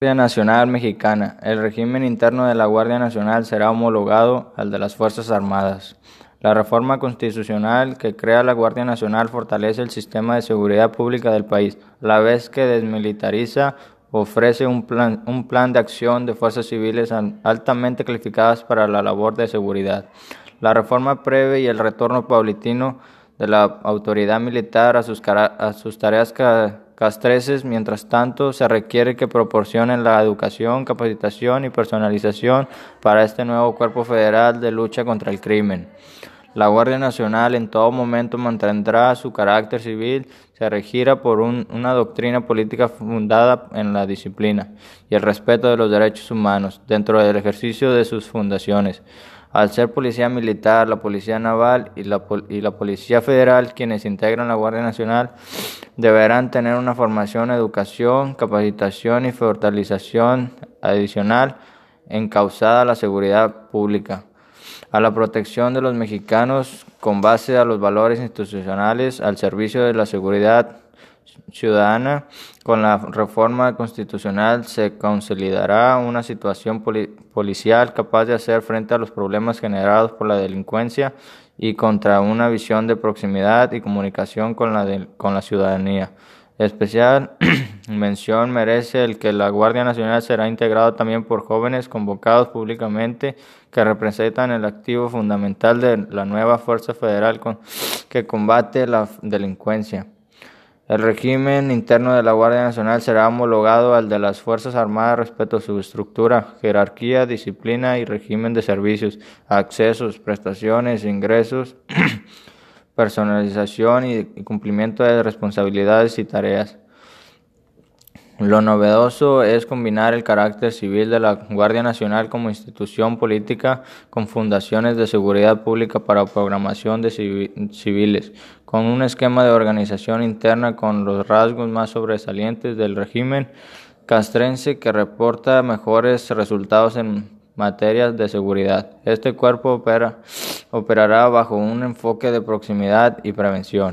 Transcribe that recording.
Guardia Nacional Mexicana. El régimen interno de la Guardia Nacional será homologado al de las Fuerzas Armadas. La reforma constitucional que crea la Guardia Nacional fortalece el sistema de seguridad pública del país, a la vez que desmilitariza, ofrece un plan, de acción de fuerzas civiles altamente calificadas para la labor de seguridad. La reforma prevé y el retorno paulatino de la autoridad militar a sus, a sus tareas castreces, mientras tanto se requiere que proporcionen la educación, capacitación y personalización para este nuevo cuerpo federal de lucha contra el crimen. La Guardia Nacional en todo momento mantendrá su carácter civil, se regirá por un, una doctrina política fundada en la disciplina y el respeto de los derechos humanos dentro del ejercicio de sus fundaciones al ser policía militar, la policía naval y la, policía federal, quienes integran la Guardia Nacional, deberán tener una formación, educación, capacitación y fortalecización adicional encausada a la seguridad pública, a la protección de los mexicanos con base a los valores institucionales, al servicio de la seguridad ciudadana, con la reforma constitucional se consolidará una situación policial capaz de hacer frente a los problemas generados por la delincuencia y contra una visión de proximidad y comunicación con la, con la ciudadanía. Especial mención merece el que la Guardia Nacional será integrada también por jóvenes convocados públicamente que representan el activo fundamental de la nueva Fuerza Federal que combate la delincuencia. El régimen interno de la Guardia Nacional será homologado al de las Fuerzas Armadas respecto a su estructura, jerarquía, disciplina y régimen de servicios, accesos, prestaciones, ingresos, personalización y cumplimiento de responsabilidades y tareas. Lo novedoso es combinar el carácter civil de la Guardia Nacional como institución política con fundaciones de seguridad pública para programación de civiles, con un esquema de organización interna con los rasgos más sobresalientes del régimen castrense que reporta mejores resultados en materia de seguridad. Este cuerpo opera, operará bajo un enfoque de proximidad y prevención.